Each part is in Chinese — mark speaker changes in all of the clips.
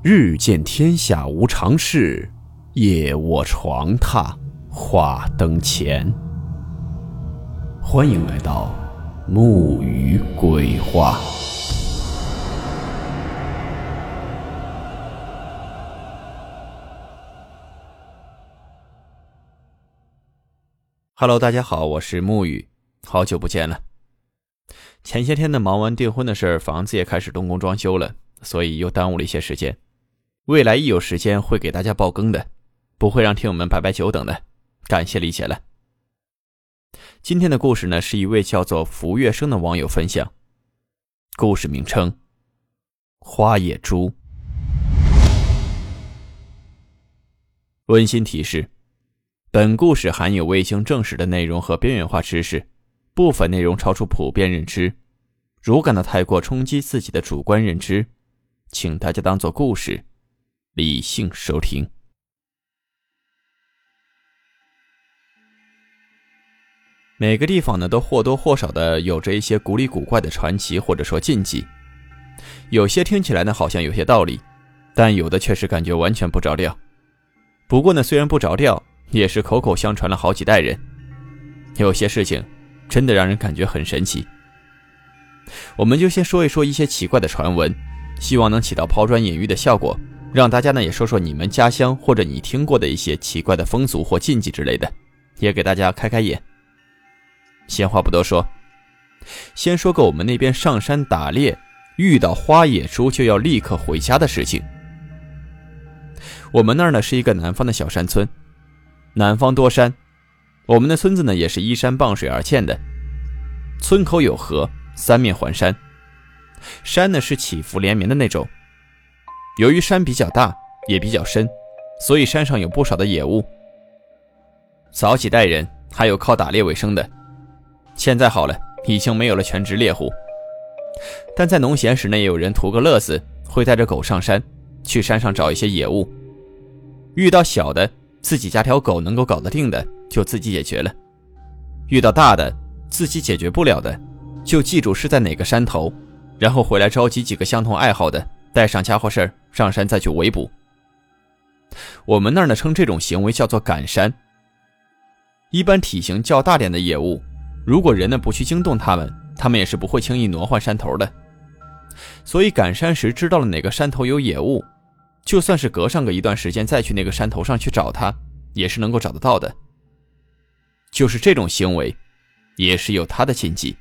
Speaker 1: 日见天下无常事，夜卧床榻话灯前。欢迎来到木鱼鬼话。Hello，大家好，我是木鱼，好久不见了。前些天呢，忙完订婚的事儿，房子也开始动工装修了，所以又耽误了一些时间。未来一有时间会给大家爆更的，不会让听友们白白久等的，感谢理解了。今天的故事呢，是一位叫做福月生的网友分享，故事名称《花野猪》。温馨提示：本故事含有未经证实的内容和边缘化知识，部分内容超出普遍认知，如感到太过冲击自己的主观认知，请大家当做故事。理性收听。每个地方呢，都或多或少的有着一些古里古怪的传奇，或者说禁忌。有些听起来呢，好像有些道理，但有的确实感觉完全不着调。不过呢，虽然不着调，也是口口相传了好几代人。有些事情真的让人感觉很神奇。我们就先说一说一些奇怪的传闻，希望能起到抛砖引玉的效果。让大家呢也说说你们家乡或者你听过的一些奇怪的风俗或禁忌之类的，也给大家开开眼。闲话不多说，先说个我们那边上山打猎遇到花野猪就要立刻回家的事情。我们那儿呢是一个南方的小山村，南方多山，我们的村子呢也是依山傍水而建的，村口有河，三面环山，山呢是起伏连绵的那种。由于山比较大，也比较深，所以山上有不少的野物。早几代人还有靠打猎为生的，现在好了，已经没有了全职猎户。但在农闲时呢，也有人图个乐子，会带着狗上山，去山上找一些野物。遇到小的，自己家条狗能够搞得定的，就自己解决了；遇到大的，自己解决不了的，就记住是在哪个山头，然后回来召集几个相同爱好的。带上家伙事儿上山再去围捕。我们那儿呢称这种行为叫做赶山。一般体型较大点的野物，如果人呢不去惊动它们，它们也是不会轻易挪换山头的。所以赶山时知道了哪个山头有野物，就算是隔上个一段时间再去那个山头上去找它，也是能够找得到的。就是这种行为，也是有它的禁忌。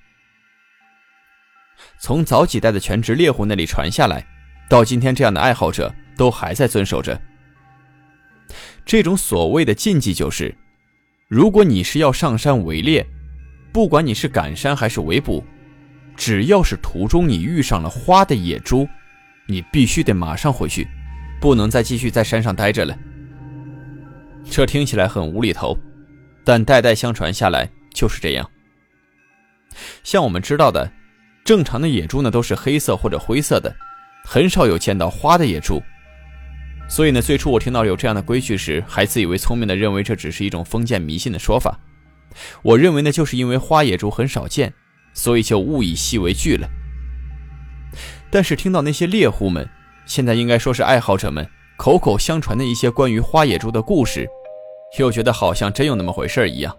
Speaker 1: 从早几代的全职猎户那里传下来。到今天，这样的爱好者都还在遵守着这种所谓的禁忌，就是：如果你是要上山围猎，不管你是赶山还是围捕，只要是途中你遇上了花的野猪，你必须得马上回去，不能再继续在山上待着了。这听起来很无厘头，但代代相传下来就是这样。像我们知道的，正常的野猪呢，都是黑色或者灰色的。很少有见到花的野猪，所以呢，最初我听到有这样的规矩时，还自以为聪明的认为这只是一种封建迷信的说法。我认为呢，就是因为花野猪很少见，所以就物以稀为巨了。但是听到那些猎户们，现在应该说是爱好者们口口相传的一些关于花野猪的故事，又觉得好像真有那么回事一样。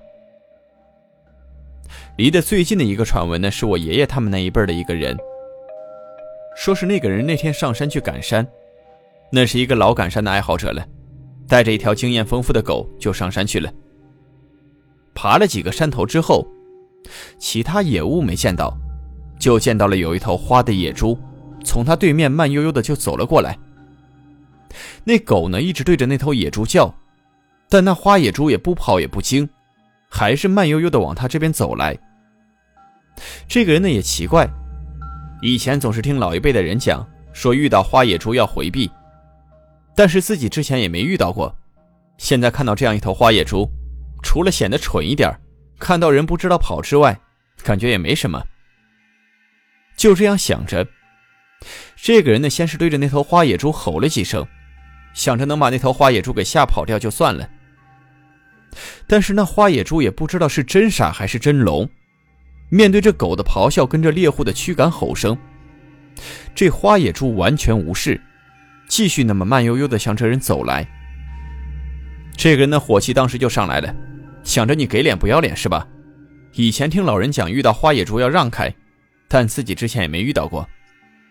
Speaker 1: 离得最近的一个传闻呢，是我爷爷他们那一辈的一个人。说是那个人那天上山去赶山，那是一个老赶山的爱好者了，带着一条经验丰富的狗就上山去了。爬了几个山头之后，其他野物没见到，就见到了有一头花的野猪，从他对面慢悠悠的就走了过来。那狗呢一直对着那头野猪叫，但那花野猪也不跑也不惊，还是慢悠悠的往他这边走来。这个人呢也奇怪。以前总是听老一辈的人讲，说遇到花野猪要回避，但是自己之前也没遇到过。现在看到这样一头花野猪，除了显得蠢一点，看到人不知道跑之外，感觉也没什么。就这样想着，这个人呢，先是对着那头花野猪吼了几声，想着能把那头花野猪给吓跑掉就算了。但是那花野猪也不知道是真傻还是真聋。面对着狗的咆哮，跟着猎户的驱赶吼声，这花野猪完全无视，继续那么慢悠悠地向这人走来。这个人的火气当时就上来了，想着你给脸不要脸是吧？以前听老人讲，遇到花野猪要让开，但自己之前也没遇到过，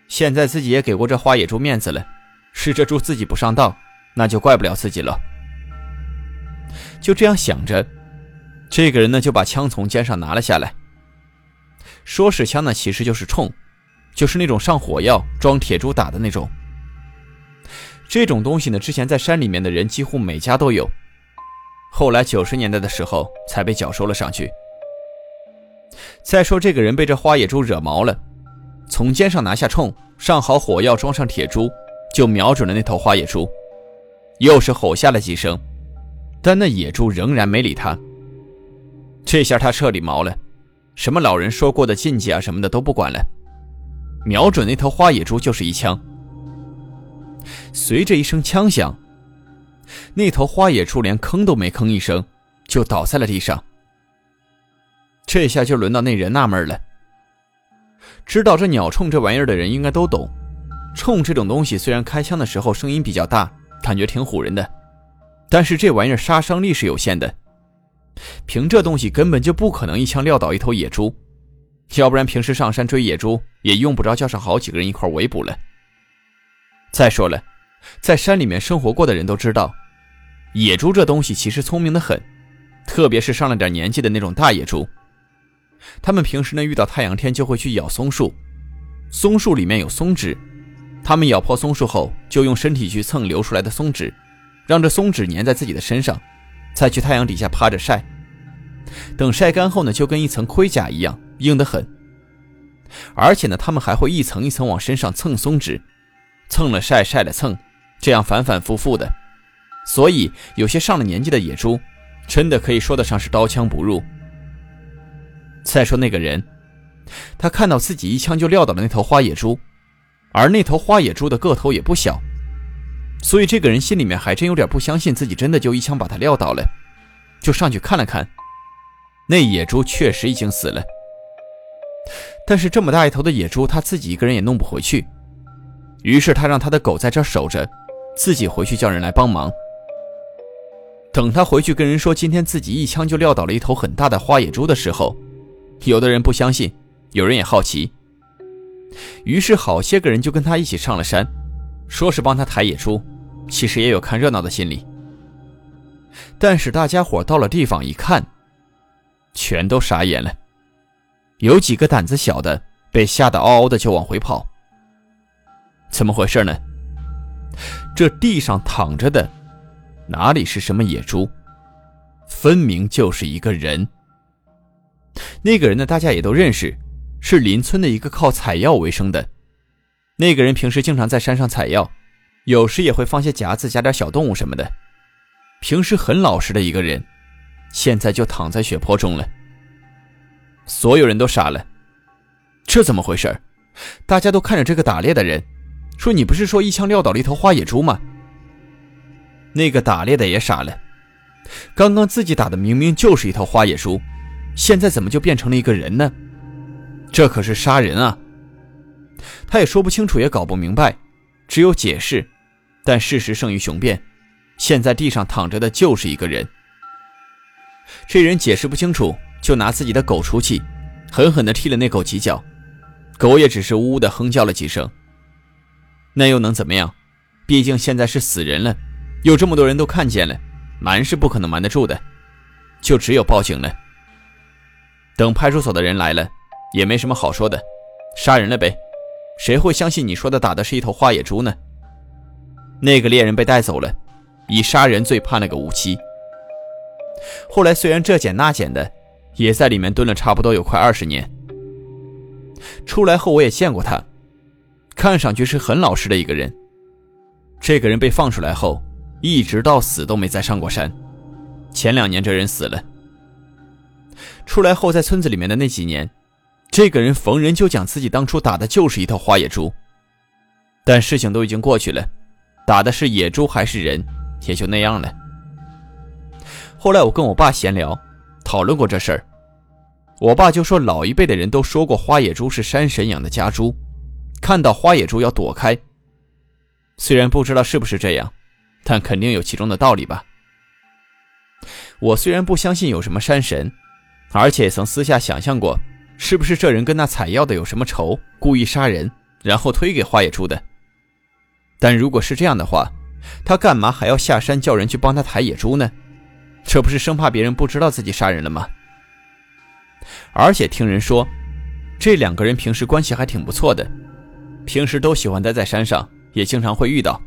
Speaker 1: 现在自己也给过这花野猪面子了，是这猪自己不上当，那就怪不了自己了。就这样想着，这个人呢就把枪从肩上拿了下来。说是枪呢，其实就是铳，就是那种上火药装铁珠打的那种。这种东西呢，之前在山里面的人几乎每家都有，后来九十年代的时候才被缴收了上去。再说这个人被这花野猪惹毛了，从肩上拿下铳，上好火药，装上铁珠，就瞄准了那头花野猪，又是吼下了几声，但那野猪仍然没理他。这下他彻底毛了。什么老人说过的禁忌啊什么的都不管了，瞄准那头花野猪就是一枪。随着一声枪响，那头花野猪连吭都没吭一声，就倒在了地上。这下就轮到那人纳闷了。知道这鸟铳这玩意儿的人应该都懂，铳这种东西虽然开枪的时候声音比较大，感觉挺唬人的，但是这玩意儿杀伤力是有限的。凭这东西根本就不可能一枪撂倒一头野猪，要不然平时上山追野猪也用不着叫上好几个人一块围捕了。再说了，在山里面生活过的人都知道，野猪这东西其实聪明的很，特别是上了点年纪的那种大野猪。他们平时呢遇到太阳天就会去咬松树，松树里面有松脂，他们咬破松树后就用身体去蹭流出来的松脂，让这松脂粘在自己的身上。再去太阳底下趴着晒，等晒干后呢，就跟一层盔甲一样，硬得很。而且呢，他们还会一层一层往身上蹭松脂，蹭了晒，晒了蹭，这样反反复复的。所以有些上了年纪的野猪，真的可以说得上是刀枪不入。再说那个人，他看到自己一枪就撂倒了那头花野猪，而那头花野猪的个头也不小。所以这个人心里面还真有点不相信自己真的就一枪把他撂倒了，就上去看了看，那野猪确实已经死了。但是这么大一头的野猪，他自己一个人也弄不回去，于是他让他的狗在这守着，自己回去叫人来帮忙。等他回去跟人说今天自己一枪就撂倒了一头很大的花野猪的时候，有的人不相信，有人也好奇，于是好些个人就跟他一起上了山。说是帮他抬野猪，其实也有看热闹的心理。但是大家伙到了地方一看，全都傻眼了。有几个胆子小的被吓得嗷嗷的就往回跑。怎么回事呢？这地上躺着的，哪里是什么野猪，分明就是一个人。那个人呢，大家也都认识，是邻村的一个靠采药为生的。那个人平时经常在山上采药，有时也会放些夹子夹点小动物什么的，平时很老实的一个人，现在就躺在血泊中了。所有人都傻了，这怎么回事？大家都看着这个打猎的人，说：“你不是说一枪撂倒了一头花野猪吗？”那个打猎的也傻了，刚刚自己打的明明就是一头花野猪，现在怎么就变成了一个人呢？这可是杀人啊！他也说不清楚，也搞不明白，只有解释。但事实胜于雄辩，现在地上躺着的就是一个人。这人解释不清楚，就拿自己的狗出气，狠狠地踢了那狗几脚。狗也只是呜呜地哼叫了几声。那又能怎么样？毕竟现在是死人了，有这么多人都看见了，瞒是不可能瞒得住的，就只有报警了。等派出所的人来了，也没什么好说的，杀人了呗。谁会相信你说的打的是一头花野猪呢？那个猎人被带走了，以杀人罪判了个无期。后来虽然这捡那捡的，也在里面蹲了差不多有快二十年。出来后我也见过他，看上去是很老实的一个人。这个人被放出来后，一直到死都没再上过山。前两年这人死了。出来后在村子里面的那几年。这个人逢人就讲自己当初打的就是一头花野猪，但事情都已经过去了，打的是野猪还是人，也就那样了。后来我跟我爸闲聊，讨论过这事儿，我爸就说老一辈的人都说过花野猪是山神养的家猪，看到花野猪要躲开。虽然不知道是不是这样，但肯定有其中的道理吧。我虽然不相信有什么山神，而且曾私下想象过，是不是这人跟那采药的有什么仇，故意杀人，然后推给花野猪的。但如果是这样的话，他干嘛还要下山叫人去帮他抬野猪呢？这不是生怕别人不知道自己杀人了吗？而且听人说，这两个人平时关系还挺不错的，平时都喜欢待在山上，也经常会遇到，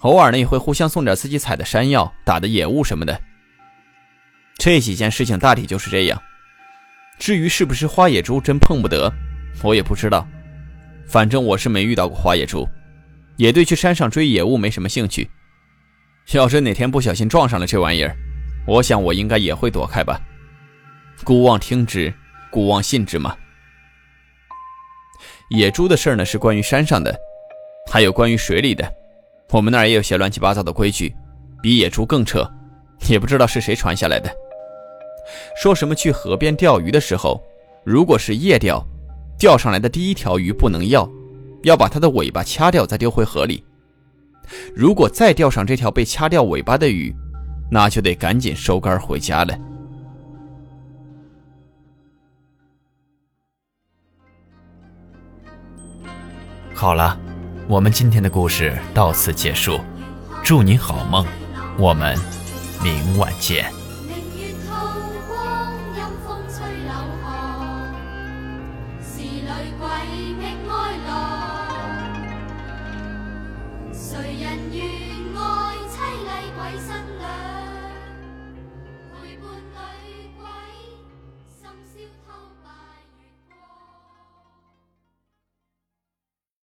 Speaker 1: 偶尔呢也会互相送点自己采的山药、打的野物什么的。这几件事情大体就是这样。至于是不是花野猪真碰不得，我也不知道。反正我是没遇到过花野猪，也对去山上追野物没什么兴趣。要是哪天不小心撞上了这玩意儿，我想我应该也会躲开吧。姑妄听之，姑妄信之嘛。野猪的事儿呢，是关于山上的，还有关于水里的。我们那儿也有些乱七八糟的规矩，比野猪更扯，也不知道是谁传下来的。说什么去河边钓鱼的时候，如果是夜钓，钓上来的第一条鱼不能要，要把它的尾巴掐掉再丢回河里。如果再钓上这条被掐掉尾巴的鱼，那就得赶紧收竿回家了。
Speaker 2: 好了，我们今天的故事到此结束，祝您好梦，我们明晚见。